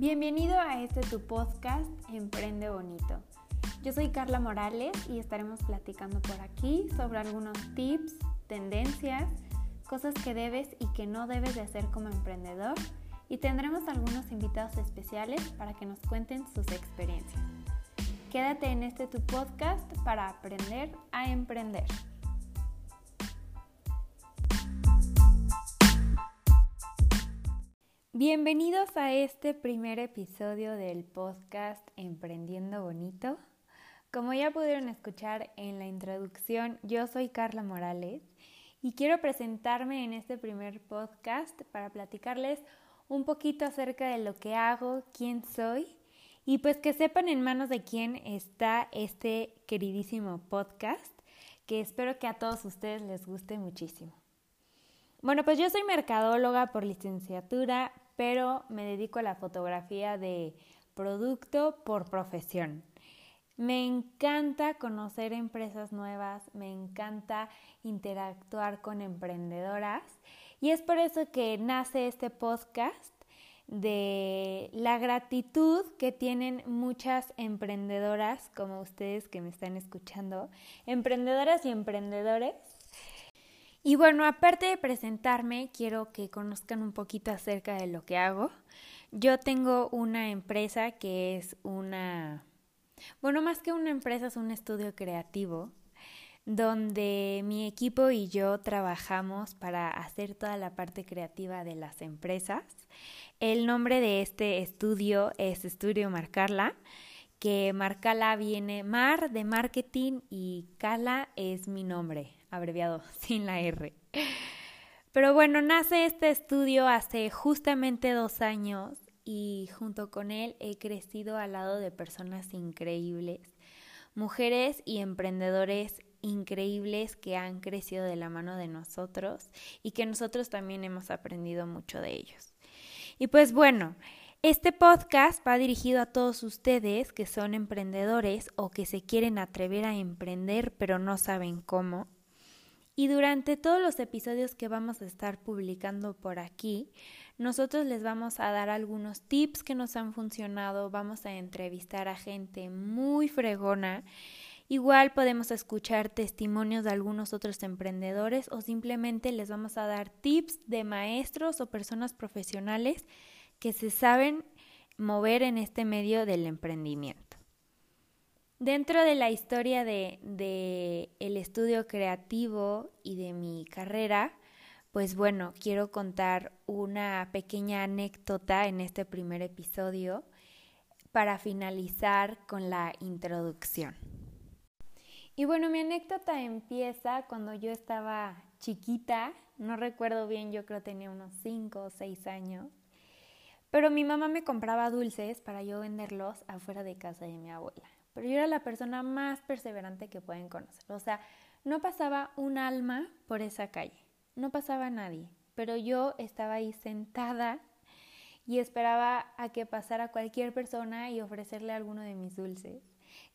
Bienvenido a este tu podcast Emprende Bonito. Yo soy Carla Morales y estaremos platicando por aquí sobre algunos tips, tendencias, cosas que debes y que no debes de hacer como emprendedor y tendremos algunos invitados especiales para que nos cuenten sus experiencias. Quédate en este tu podcast para aprender a emprender. Bienvenidos a este primer episodio del podcast Emprendiendo Bonito. Como ya pudieron escuchar en la introducción, yo soy Carla Morales y quiero presentarme en este primer podcast para platicarles un poquito acerca de lo que hago, quién soy y pues que sepan en manos de quién está este queridísimo podcast que espero que a todos ustedes les guste muchísimo. Bueno, pues yo soy mercadóloga por licenciatura, pero me dedico a la fotografía de producto por profesión. Me encanta conocer empresas nuevas, me encanta interactuar con emprendedoras y es por eso que nace este podcast de la gratitud que tienen muchas emprendedoras como ustedes que me están escuchando, emprendedoras y emprendedores y bueno, aparte de presentarme, quiero que conozcan un poquito acerca de lo que hago. Yo tengo una empresa que es una, bueno, más que una empresa, es un estudio creativo donde mi equipo y yo trabajamos para hacer toda la parte creativa de las empresas. El nombre de este estudio es Estudio Marcarla, que Marcala viene Mar de marketing y Cala es mi nombre abreviado sin la R. Pero bueno, nace este estudio hace justamente dos años y junto con él he crecido al lado de personas increíbles, mujeres y emprendedores increíbles que han crecido de la mano de nosotros y que nosotros también hemos aprendido mucho de ellos. Y pues bueno, este podcast va dirigido a todos ustedes que son emprendedores o que se quieren atrever a emprender pero no saben cómo y durante todos los episodios que vamos a estar publicando por aquí, nosotros les vamos a dar algunos tips que nos han funcionado, vamos a entrevistar a gente muy fregona. Igual podemos escuchar testimonios de algunos otros emprendedores o simplemente les vamos a dar tips de maestros o personas profesionales que se saben mover en este medio del emprendimiento. Dentro de la historia de, el estudio creativo y de mi carrera, pues bueno, quiero contar una pequeña anécdota en este primer episodio para finalizar con la introducción. Y bueno, mi anécdota empieza cuando yo estaba chiquita, no recuerdo bien, yo creo tenía unos 5 o 6 años, pero mi mamá me compraba dulces para yo venderlos afuera de casa de mi abuela pero yo era la persona más perseverante que pueden conocer. O sea, no pasaba un alma por esa calle, no pasaba nadie, pero yo estaba ahí sentada y esperaba a que pasara cualquier persona y ofrecerle alguno de mis dulces,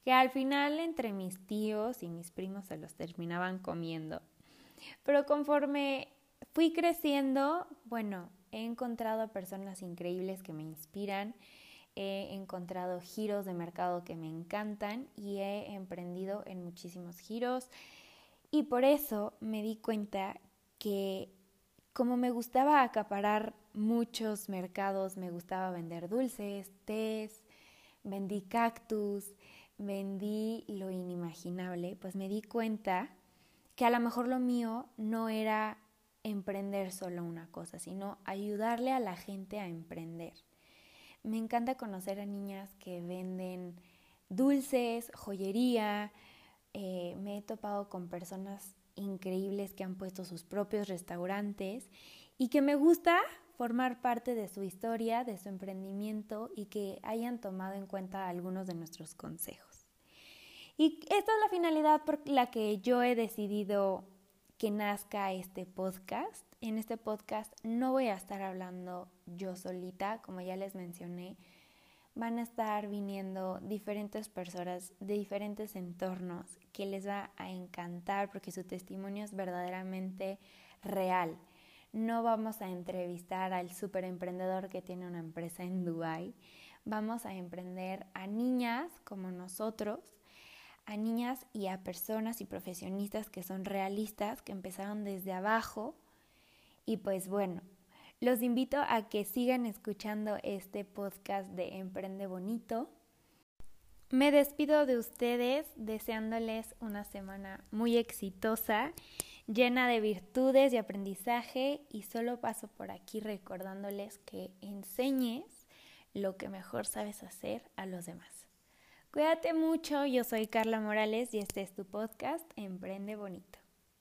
que al final entre mis tíos y mis primos se los terminaban comiendo. Pero conforme fui creciendo, bueno, he encontrado a personas increíbles que me inspiran, he encontrado giros de mercado que me encantan y he emprendido en muchísimos giros. Y por eso me di cuenta que como me gustaba acaparar muchos mercados, me gustaba vender dulces, tés, vendí cactus, vendí lo inimaginable, pues me di cuenta que a lo mejor lo mío no era emprender solo una cosa, sino ayudarle a la gente a emprender. Me encanta conocer a niñas que venden dulces, joyería. Eh, me he topado con personas increíbles que han puesto sus propios restaurantes y que me gusta formar parte de su historia, de su emprendimiento y que hayan tomado en cuenta algunos de nuestros consejos. Y esta es la finalidad por la que yo he decidido que nazca este podcast. En este podcast no voy a estar hablando yo solita, como ya les mencioné. Van a estar viniendo diferentes personas de diferentes entornos que les va a encantar porque su testimonio es verdaderamente real. no vamos a entrevistar al super emprendedor que tiene una empresa en Dubai. Vamos a emprender a niñas como nosotros, a niñas y a personas y profesionistas que son realistas, que empezaron desde abajo. Y pues bueno, los invito a que sigan escuchando este podcast de Emprende Bonito. Me despido de ustedes deseándoles una semana muy exitosa, llena de virtudes y aprendizaje y solo paso por aquí recordándoles que enseñes lo que mejor sabes hacer a los demás. Cuídate mucho, yo soy Carla Morales y este es tu podcast Emprende Bonito.